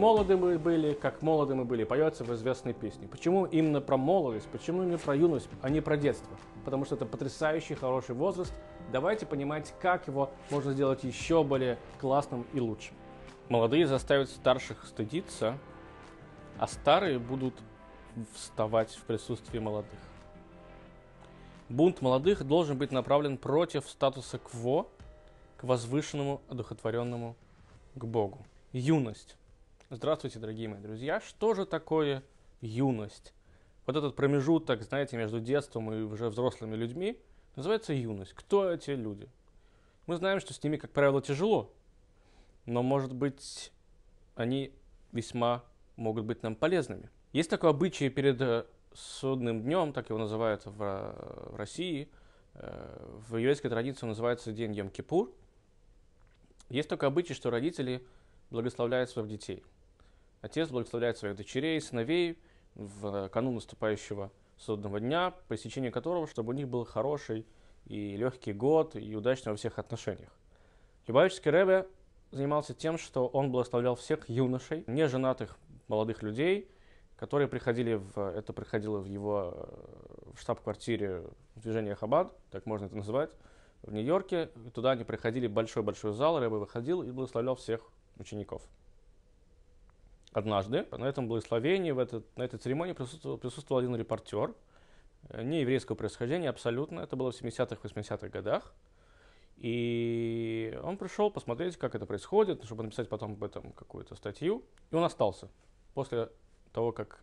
молоды мы были, как молоды мы были, поется в известной песне. Почему именно про молодость, почему именно про юность, а не про детство? Потому что это потрясающий, хороший возраст. Давайте понимать, как его можно сделать еще более классным и лучшим. Молодые заставят старших стыдиться, а старые будут вставать в присутствии молодых. Бунт молодых должен быть направлен против статуса кво, к возвышенному, одухотворенному, к Богу. Юность. Здравствуйте, дорогие мои друзья. Что же такое юность? Вот этот промежуток, знаете, между детством и уже взрослыми людьми называется юность. Кто эти люди? Мы знаем, что с ними, как правило, тяжело, но, может быть, они весьма могут быть нам полезными. Есть такое обычай перед э, судным днем, так его называют в, в России, э, в еврейской традиции он называется День Йом-Кипур. Есть такое обычай, что родители благословляют своих детей. Отец благословляет своих дочерей, сыновей в канун наступающего судного дня, по истечении которого, чтобы у них был хороший и легкий год, и удачный во всех отношениях. Любавический Рэбе занимался тем, что он благословлял всех юношей, неженатых молодых людей, которые приходили в, это приходило в его э, в штаб-квартире движения Хабад, так можно это называть, в Нью-Йорке. Туда они приходили в большой-большой зал, Рэбе выходил и благословлял всех учеников. Однажды на этом благословении, в этот, на этой церемонии присутствовал, присутствовал один репортер, э, не еврейского происхождения абсолютно, это было в 70-х, 80-х годах. И он пришел посмотреть, как это происходит, чтобы написать потом об этом какую-то статью. И он остался. После того, как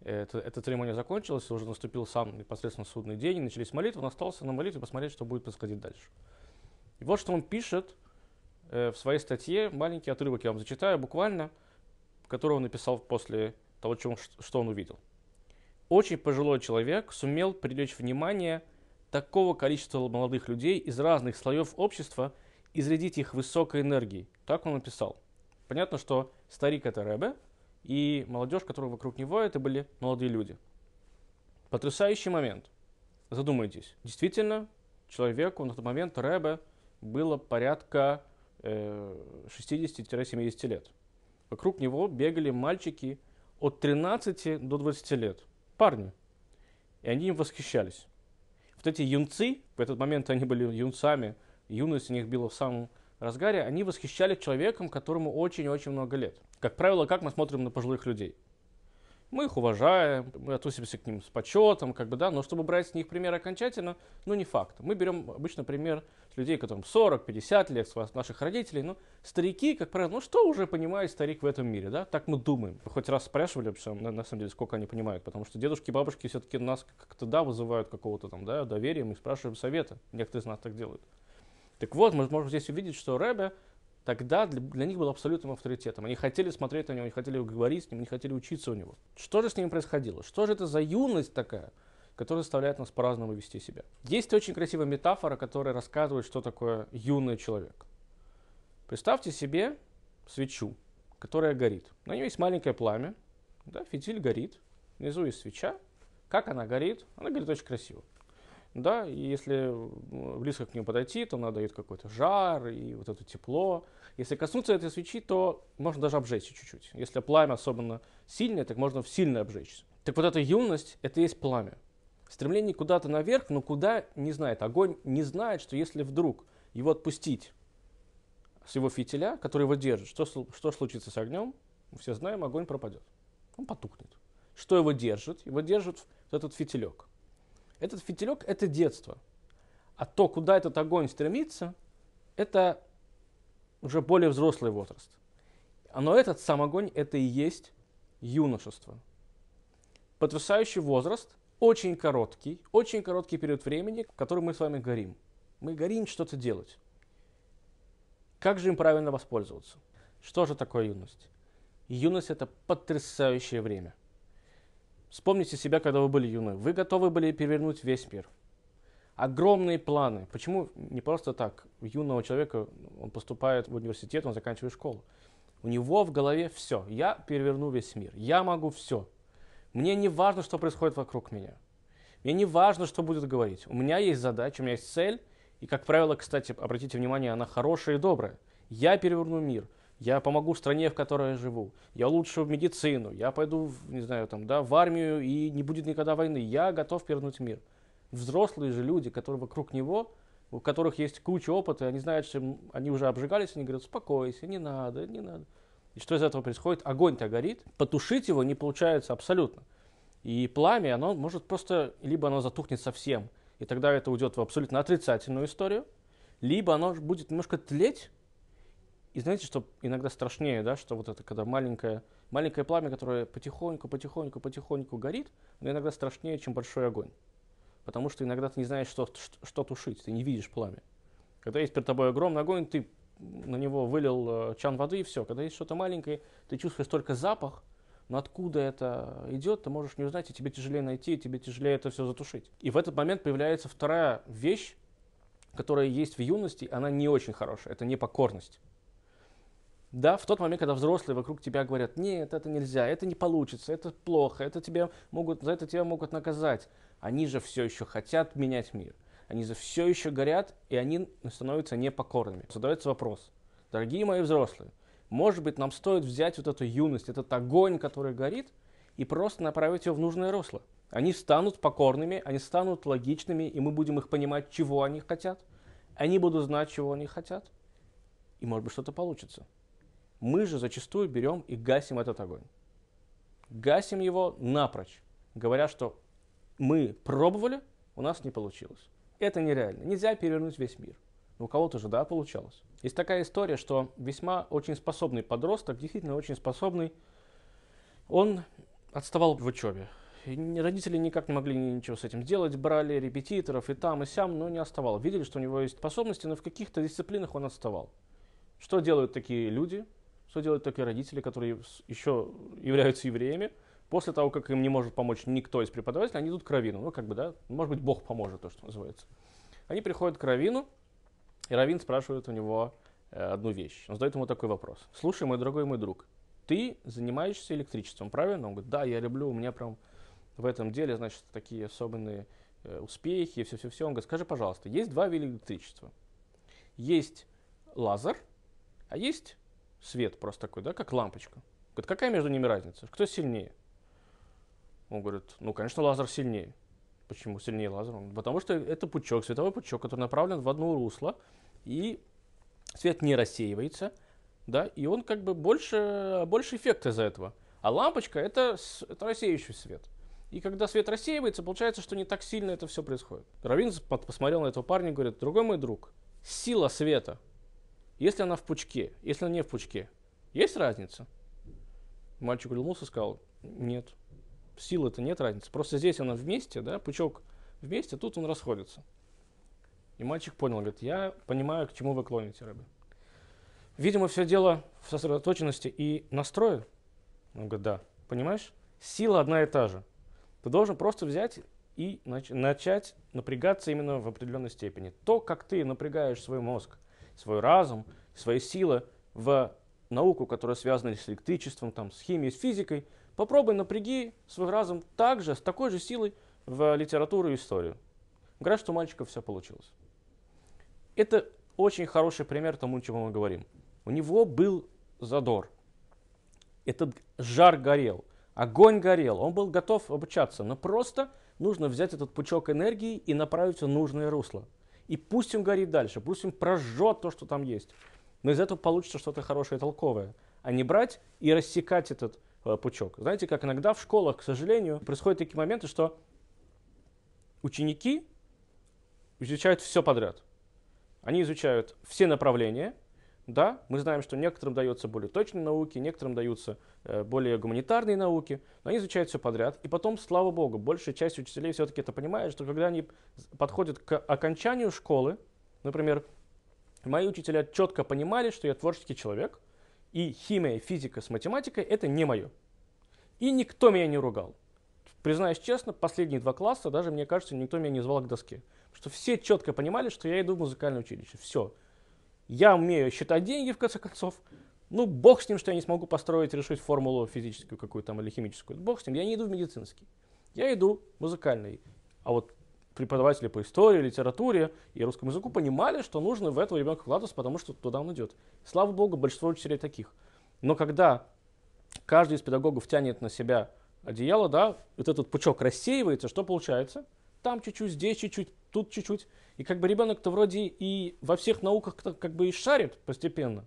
это, эта церемония закончилась, уже наступил сам непосредственно судный день, начались молитвы, он остался на молитве посмотреть, что будет происходить дальше. И вот что он пишет э, в своей статье, маленький отрывок я вам зачитаю буквально, который он написал после того, он, что он увидел. Очень пожилой человек сумел привлечь внимание такого количества молодых людей из разных слоев общества и зарядить их высокой энергией. Так он написал. Понятно, что старик это Рэбе, и молодежь, которая вокруг него, это были молодые люди. Потрясающий момент. Задумайтесь. Действительно, человеку на тот момент Рэбе было порядка э, 60-70 лет. Вокруг него бегали мальчики от 13 до 20 лет. Парни. И они им восхищались. Вот эти юнцы, в этот момент они были юнцами, юность у них была в самом разгаре, они восхищались человеком, которому очень-очень много лет. Как правило, как мы смотрим на пожилых людей? Мы их уважаем, мы относимся к ним с почетом, как бы, да, но чтобы брать с них пример окончательно, ну не факт. Мы берем обычно пример с людей, которым 40-50 лет, с наших родителей, ну старики, как правило, ну что уже понимает старик в этом мире, да, так мы думаем. Хоть раз спрашивали вообще, на, на самом деле, сколько они понимают, потому что дедушки и бабушки все-таки нас как-то, да, вызывают какого-то там, да, доверия, мы спрашиваем совета, некоторые из нас так делают. Так вот, мы можем здесь увидеть, что Рэбе тогда для, для них был абсолютным авторитетом. Они хотели смотреть на него, они хотели говорить с ним, они хотели учиться у него. Что же с ним происходило? Что же это за юность такая, которая заставляет нас по-разному вести себя? Есть очень красивая метафора, которая рассказывает, что такое юный человек. Представьте себе свечу, которая горит. На ней есть маленькое пламя, да, фитиль горит, внизу есть свеча. Как она горит? Она горит очень красиво да, и если близко к нему подойти, то она дает какой-то жар и вот это тепло. Если коснуться этой свечи, то можно даже обжечься чуть-чуть. Если пламя особенно сильное, так можно сильно обжечься. Так вот эта юность, это и есть пламя. Стремление куда-то наверх, но куда не знает. Огонь не знает, что если вдруг его отпустить с его фитиля, который его держит, что, что случится с огнем? Все знаем, огонь пропадет. Он потухнет. Что его держит? Его держит вот этот фитилек. Этот фитилек – это детство. А то, куда этот огонь стремится, это уже более взрослый возраст. Но этот сам огонь – это и есть юношество. Потрясающий возраст, очень короткий, очень короткий период времени, в который мы с вами горим. Мы горим что-то делать. Как же им правильно воспользоваться? Что же такое юность? Юность – это потрясающее время – Вспомните себя, когда вы были юны. Вы готовы были перевернуть весь мир. Огромные планы. Почему не просто так? Юного человека, он поступает в университет, он заканчивает школу. У него в голове все. Я переверну весь мир. Я могу все. Мне не важно, что происходит вокруг меня. Мне не важно, что будет говорить. У меня есть задача, у меня есть цель. И, как правило, кстати, обратите внимание, она хорошая и добрая. Я переверну мир. Я помогу стране, в которой я живу, я улучшу медицину, я пойду, не знаю, там, да, в армию и не будет никогда войны, я готов перевернуть мир. Взрослые же люди, которые вокруг него, у которых есть куча опыта, они знают, что они уже обжигались, они говорят, успокойся, не надо, не надо. И что из этого происходит? Огонь-то горит, потушить его не получается абсолютно. И пламя, оно может просто, либо оно затухнет совсем, и тогда это уйдет в абсолютно отрицательную историю, либо оно будет немножко тлеть, и знаете, что иногда страшнее, да, что вот это, когда маленькое, маленькое пламя, которое потихоньку, потихоньку, потихоньку горит, оно иногда страшнее, чем большой огонь. Потому что иногда ты не знаешь, что, что, что тушить, ты не видишь пламя. Когда есть перед тобой огромный огонь, ты на него вылил э, чан воды и все. Когда есть что-то маленькое, ты чувствуешь только запах, но откуда это идет, ты можешь не узнать, и тебе тяжелее найти, и тебе тяжелее это все затушить. И в этот момент появляется вторая вещь, которая есть в юности, она не очень хорошая, это непокорность. Да, в тот момент, когда взрослые вокруг тебя говорят, нет, это нельзя, это не получится, это плохо, это тебя могут, за это тебя могут наказать. Они же все еще хотят менять мир. Они же все еще горят, и они становятся непокорными. Задается вопрос, дорогие мои взрослые, может быть, нам стоит взять вот эту юность, этот огонь, который горит, и просто направить его в нужное русло. Они станут покорными, они станут логичными, и мы будем их понимать, чего они хотят. Они будут знать, чего они хотят. И, может быть, что-то получится. Мы же зачастую берем и гасим этот огонь. Гасим его напрочь, говоря, что мы пробовали, у нас не получилось. Это нереально. Нельзя перевернуть весь мир. Но у кого-то же, да, получалось. Есть такая история, что весьма очень способный подросток, действительно очень способный, он отставал в учебе. И родители никак не могли ничего с этим сделать, брали репетиторов и там, и сям, но не оставал. Видели, что у него есть способности, но в каких-то дисциплинах он отставал. Что делают такие люди? Что делают такие родители, которые еще являются евреями? После того, как им не может помочь никто из преподавателей, они идут к Равину. Ну, как бы, да, может быть, Бог поможет, то, что называется. Они приходят к Равину, и Равин спрашивает у него э, одну вещь. Он задает ему такой вопрос. Слушай, мой дорогой мой друг, ты занимаешься электричеством, правильно? Он говорит, да, я люблю, у меня прям в этом деле, значит, такие особенные э, успехи, все-все-все. Он говорит, скажи, пожалуйста, есть два вида электричества. Есть лазер, а есть свет просто такой, да, как лампочка. Говорит, какая между ними разница? Кто сильнее? Он говорит, ну, конечно, лазер сильнее. Почему сильнее лазер? Потому что это пучок, световой пучок, который направлен в одно русло, и свет не рассеивается, да, и он как бы больше, больше эффекта из-за этого. А лампочка это, это рассеивающий свет. И когда свет рассеивается, получается, что не так сильно это все происходит. Равин посмотрел на этого парня и говорит, другой мой друг, сила света, если она в пучке, если она не в пучке, есть разница? Мальчик улыбнулся и сказал, нет, силы-то нет разницы. Просто здесь она вместе, да, пучок вместе, тут он расходится. И мальчик понял, говорит, я понимаю, к чему вы клоните, рыбы. Видимо, все дело в сосредоточенности и настрое. Он говорит, да. Понимаешь? Сила одна и та же. Ты должен просто взять и нач- начать напрягаться именно в определенной степени. То, как ты напрягаешь свой мозг, свой разум, свои силы в науку, которая связана с электричеством, там, с химией, с физикой, попробуй напряги свой разум также, с такой же силой в литературу и историю. Говорят, что у мальчика все получилось. Это очень хороший пример тому, чему мы говорим. У него был задор. Этот жар горел, огонь горел, он был готов обучаться, но просто нужно взять этот пучок энергии и направить в нужное русло. И пусть он горит дальше, пусть он прожжет то, что там есть. Но из этого получится что-то хорошее толковое. А не брать и рассекать этот э, пучок. Знаете, как иногда в школах, к сожалению, происходят такие моменты, что ученики изучают все подряд. Они изучают все направления, да, мы знаем, что некоторым даются более точные науки, некоторым даются э, более гуманитарные науки, но они изучают все подряд. И потом, слава богу, большая часть учителей все-таки это понимает, что когда они подходят к окончанию школы, например, мои учителя четко понимали, что я творческий человек, и химия, физика с математикой это не мое. И никто меня не ругал. Признаюсь честно, последние два класса даже, мне кажется, никто меня не звал к доске что все четко понимали, что я иду в музыкальное училище. Все. Я умею считать деньги, в конце концов. Ну, бог с ним, что я не смогу построить, решить формулу физическую какую-то там или химическую. Бог с ним, я не иду в медицинский. Я иду музыкальный. А вот преподаватели по истории, литературе и русскому языку понимали, что нужно в этого ребенка вкладываться, потому что туда он идет. Слава богу, большинство учителей таких. Но когда каждый из педагогов тянет на себя одеяло, да, вот этот пучок рассеивается, что получается? Там чуть-чуть, здесь чуть-чуть, тут чуть-чуть. И как бы ребенок-то вроде и во всех науках как бы и шарит постепенно.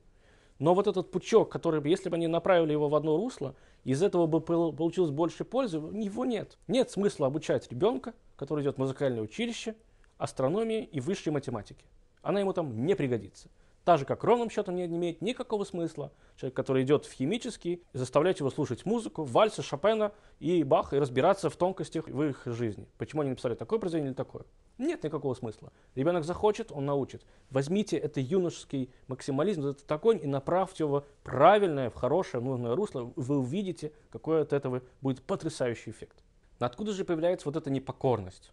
Но вот этот пучок, который, если бы они направили его в одно русло, из этого бы получилось больше пользы, его нет. Нет смысла обучать ребенка, который идет в музыкальное училище, астрономии и высшей математике. Она ему там не пригодится. Так же, как ровным счетом не имеет никакого смысла человек, который идет в химический, заставлять его слушать музыку, вальсы Шопена и Баха и разбираться в тонкостях в их жизни. Почему они написали такое произведение или такое? Нет никакого смысла. Ребенок захочет, он научит. Возьмите это юношеский максимализм, этот огонь и направьте его в правильное, в хорошее, нужное русло. Вы увидите, какой от этого будет потрясающий эффект. Но откуда же появляется вот эта непокорность?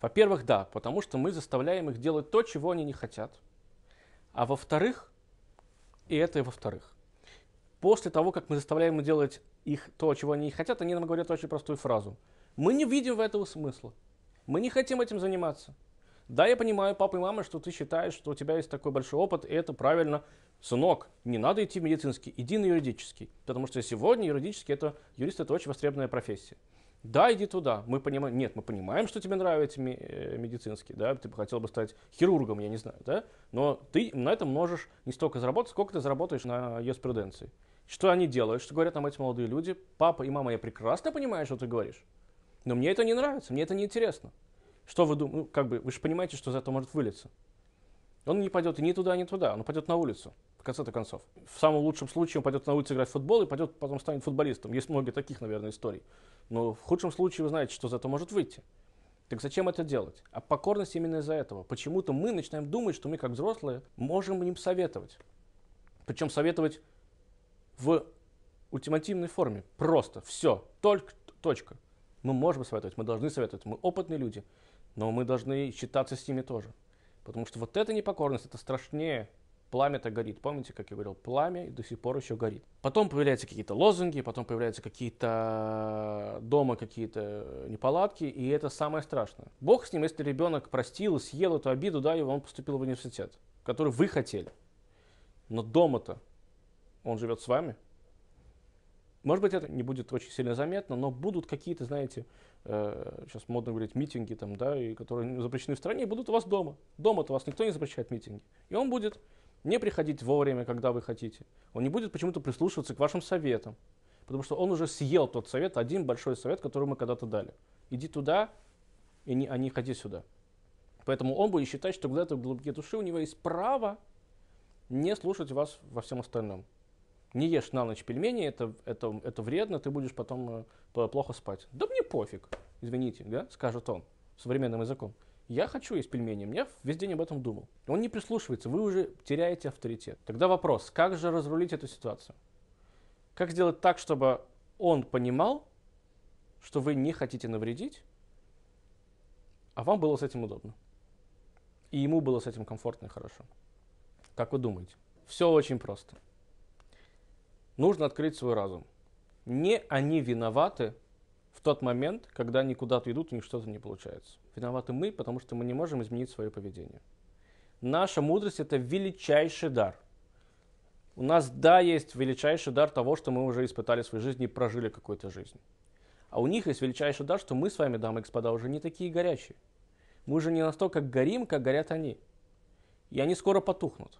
Во-первых, да, потому что мы заставляем их делать то, чего они не хотят. А во-вторых, и это и во-вторых, после того, как мы заставляем делать их то, чего они хотят, они нам говорят очень простую фразу. Мы не видим в этого смысла. Мы не хотим этим заниматься. Да, я понимаю, папа и мама, что ты считаешь, что у тебя есть такой большой опыт, и это правильно. Сынок, не надо идти в медицинский, иди на юридический. Потому что сегодня юридический, это, юрист это очень востребованная профессия. Да, иди туда. Мы понимаем, нет, мы понимаем, что тебе нравится э, медицинский, да, ты бы хотел бы стать хирургом, я не знаю, да, но ты на этом можешь не столько заработать, сколько ты заработаешь на юриспруденции. Что они делают, что говорят нам эти молодые люди? Папа и мама, я прекрасно понимаю, что ты говоришь. Но мне это не нравится, мне это не интересно. Что вы думаете? Ну, как бы, вы же понимаете, что за это может вылиться. Он не пойдет ни туда, ни туда, он пойдет на улицу, в конце-то концов. В самом лучшем случае он пойдет на улицу играть в футбол и пойдет, потом станет футболистом. Есть много таких, наверное, историй. Но в худшем случае вы знаете, что за это может выйти. Так зачем это делать? А покорность именно из-за этого. Почему-то мы начинаем думать, что мы, как взрослые, можем им советовать. Причем советовать в ультимативной форме. Просто. Все. Только. Точка. Мы можем советовать, мы должны советовать, мы опытные люди, но мы должны считаться с ними тоже. Потому что вот эта непокорность, это страшнее. Пламя-то горит. Помните, как я говорил, пламя до сих пор еще горит. Потом появляются какие-то лозунги, потом появляются какие-то дома, какие-то неполадки, и это самое страшное. Бог с ним, если ребенок простил, съел эту обиду, да, и он поступил в университет, который вы хотели. Но дома-то он живет с вами, может быть, это не будет очень сильно заметно, но будут какие-то, знаете, э, сейчас модно говорить, митинги, там, да, и которые запрещены в стране, будут у вас дома. Дома-то вас никто не запрещает митинги. И он будет не приходить вовремя, когда вы хотите. Он не будет почему-то прислушиваться к вашим советам. Потому что он уже съел тот совет, один большой совет, который мы когда-то дали. Иди туда, и не, а не ходи сюда. Поэтому он будет считать, что где-то в глубине души у него есть право не слушать вас во всем остальном не ешь на ночь пельмени, это, это, это вредно, ты будешь потом э, плохо спать. Да мне пофиг, извините, да, скажет он современным языком. Я хочу есть пельмени, я весь день об этом думал. Он не прислушивается, вы уже теряете авторитет. Тогда вопрос, как же разрулить эту ситуацию? Как сделать так, чтобы он понимал, что вы не хотите навредить, а вам было с этим удобно. И ему было с этим комфортно и хорошо. Как вы думаете? Все очень просто нужно открыть свой разум. Не они виноваты в тот момент, когда они куда-то идут, у них что-то не получается. Виноваты мы, потому что мы не можем изменить свое поведение. Наша мудрость – это величайший дар. У нас, да, есть величайший дар того, что мы уже испытали в своей жизни и прожили какую-то жизнь. А у них есть величайший дар, что мы с вами, дамы и господа, уже не такие горячие. Мы уже не настолько горим, как горят они. И они скоро потухнут.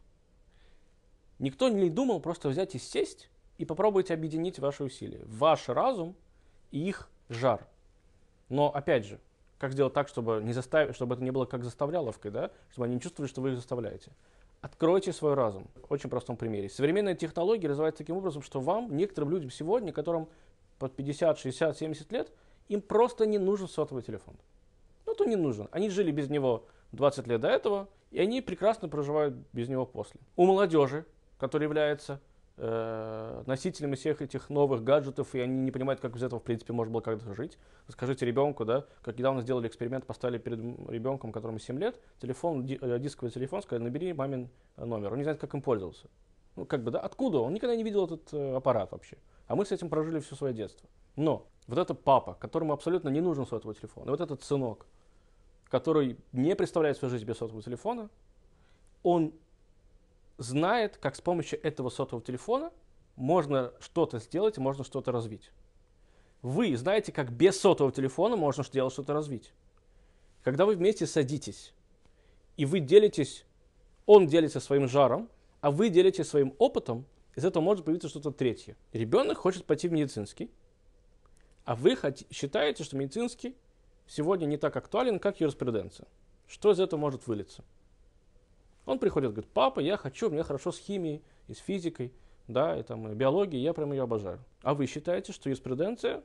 Никто не думал просто взять и сесть и попробуйте объединить ваши усилия. Ваш разум и их жар. Но опять же, как сделать так, чтобы, не заставить, чтобы это не было как заставляловкой, да? чтобы они не чувствовали, что вы их заставляете. Откройте свой разум. Очень простом примере. Современная технология развивается таким образом, что вам, некоторым людям сегодня, которым под 50, 60, 70 лет, им просто не нужен сотовый телефон. Ну, то не нужен. Они жили без него 20 лет до этого, и они прекрасно проживают без него после. У молодежи, которая является носителями всех этих новых гаджетов, и они не понимают, как без этого, в принципе, можно было когда-то жить. Скажите ребенку, да, как недавно сделали эксперимент, поставили перед ребенком, которому 7 лет, телефон, э, дисковый телефон, сказали, набери мамин э, номер. Он не знает, как им пользоваться. Ну, как бы, да, откуда? Он никогда не видел этот э, аппарат вообще. А мы с этим прожили все свое детство. Но вот этот папа, которому абсолютно не нужен сотовый телефон, и вот этот сынок, который не представляет свою жизнь без сотового телефона, он знает, как с помощью этого сотового телефона можно что-то сделать, можно что-то развить. Вы знаете, как без сотового телефона можно сделать что-то развить. Когда вы вместе садитесь, и вы делитесь, он делится своим жаром, а вы делитесь своим опытом, из этого может появиться что-то третье. Ребенок хочет пойти в медицинский, а вы считаете, что медицинский сегодня не так актуален, как юриспруденция. Что из этого может вылиться? Он приходит, говорит, папа, я хочу, мне хорошо с химией и с физикой, да, и там, и биологией, я прям ее обожаю. А вы считаете, что юриспруденция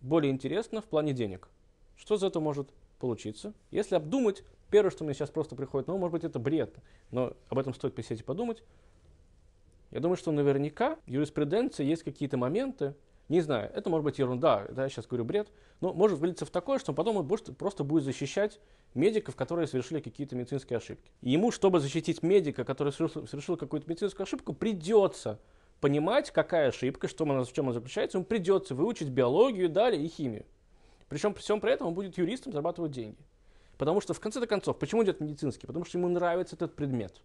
более интересна в плане денег? Что из этого может получиться? Если обдумать, первое, что мне сейчас просто приходит, ну, может быть, это бред, но об этом стоит присесть и подумать. Я думаю, что наверняка в юриспруденции есть какие-то моменты, не знаю, это может быть ерунда, да, я сейчас говорю бред, но может вылиться в такое, что потом он просто будет защищать медиков, которые совершили какие-то медицинские ошибки. И ему, чтобы защитить медика, который совершил, какую-то медицинскую ошибку, придется понимать, какая ошибка, что она, в чем она заключается, ему придется выучить биологию, далее и химию. Причем при всем при этом он будет юристом, зарабатывать деньги. Потому что в конце концов, почему идет медицинский? Потому что ему нравится этот предмет.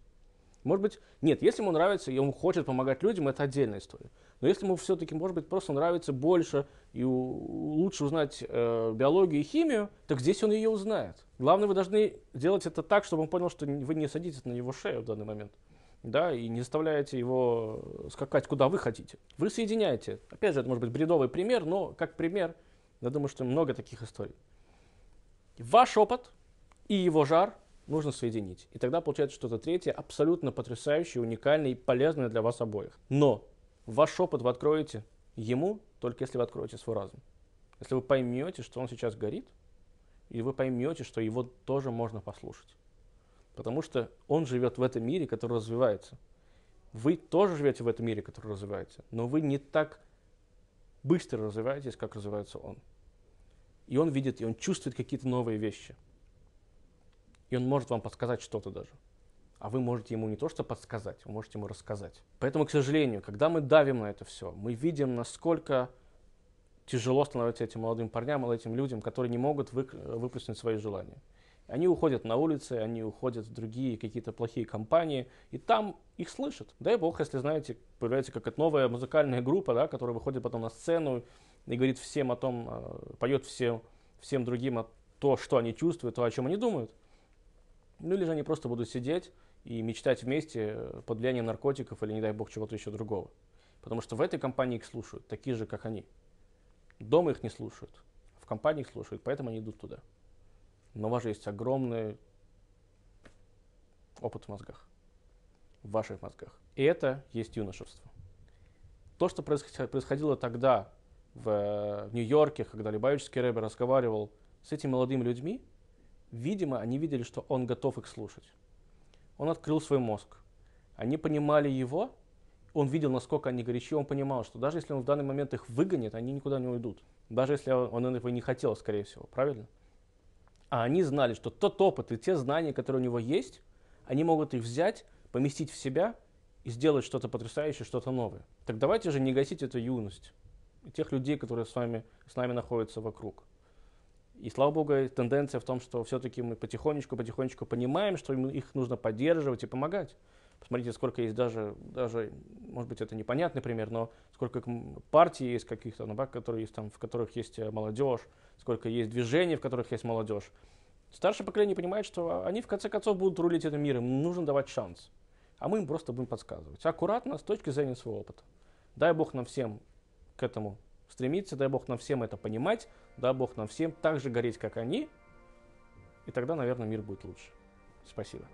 Может быть, нет, если ему нравится, и он хочет помогать людям, это отдельная история. Но если ему все-таки, может быть, просто нравится больше и лучше узнать э, биологию и химию, так здесь он ее узнает. Главное, вы должны делать это так, чтобы он понял, что вы не садитесь на его шею в данный момент. Да, и не заставляете его скакать, куда вы хотите. Вы соединяете. Опять же, это может быть бредовый пример, но как пример, я думаю, что много таких историй. Ваш опыт и его жар нужно соединить. И тогда получается что-то третье, абсолютно потрясающее, уникальное и полезное для вас обоих. Но ваш опыт вы откроете ему, только если вы откроете свой разум. Если вы поймете, что он сейчас горит, и вы поймете, что его тоже можно послушать. Потому что он живет в этом мире, который развивается. Вы тоже живете в этом мире, который развивается, но вы не так быстро развиваетесь, как развивается он. И он видит, и он чувствует какие-то новые вещи – и он может вам подсказать что-то даже. А вы можете ему не то что подсказать, вы можете ему рассказать. Поэтому, к сожалению, когда мы давим на это все, мы видим, насколько тяжело становится этим молодым парням, этим людям, которые не могут вы, выплеснуть свои желания. Они уходят на улицы, они уходят в другие какие-то плохие компании, и там их слышат. Дай бог, если знаете, появляется какая-то новая музыкальная группа, да, которая выходит потом на сцену и говорит всем о том, э, поет всем, всем другим о то, что они чувствуют, то, о чем они думают. Ну или же они просто будут сидеть и мечтать вместе э, под влиянием наркотиков или, не дай бог, чего-то еще другого. Потому что в этой компании их слушают, такие же, как они. Дома их не слушают, в компании их слушают, поэтому они идут туда. Но у вас же есть огромный опыт в мозгах, в ваших мозгах. И это есть юношество. То, что происходило тогда в, э, в Нью-Йорке, когда Любавический Рэбе разговаривал с этими молодыми людьми, Видимо, они видели, что он готов их слушать. Он открыл свой мозг. Они понимали его, он видел, насколько они горячи, он понимал, что даже если он в данный момент их выгонит, они никуда не уйдут. Даже если он этого не хотел, скорее всего, правильно? А они знали, что тот опыт и те знания, которые у него есть, они могут их взять, поместить в себя и сделать что-то потрясающее, что-то новое. Так давайте же не гасить эту юность тех людей, которые с, вами, с нами находятся вокруг. И слава богу, тенденция в том, что все-таки мы потихонечку-потихонечку понимаем, что их нужно поддерживать и помогать. Посмотрите, сколько есть даже, даже, может быть, это непонятный пример, но сколько партий есть каких-то, ну, которые есть, там, в которых есть э, молодежь, сколько есть движений, в которых есть молодежь. Старшее поколение понимает, что они в конце концов будут рулить этим миром, им нужно давать шанс. А мы им просто будем подсказывать. Аккуратно, с точки зрения своего опыта. Дай Бог нам всем к этому стремиться, дай Бог нам всем это понимать, дай Бог нам всем так же гореть, как они, и тогда, наверное, мир будет лучше. Спасибо.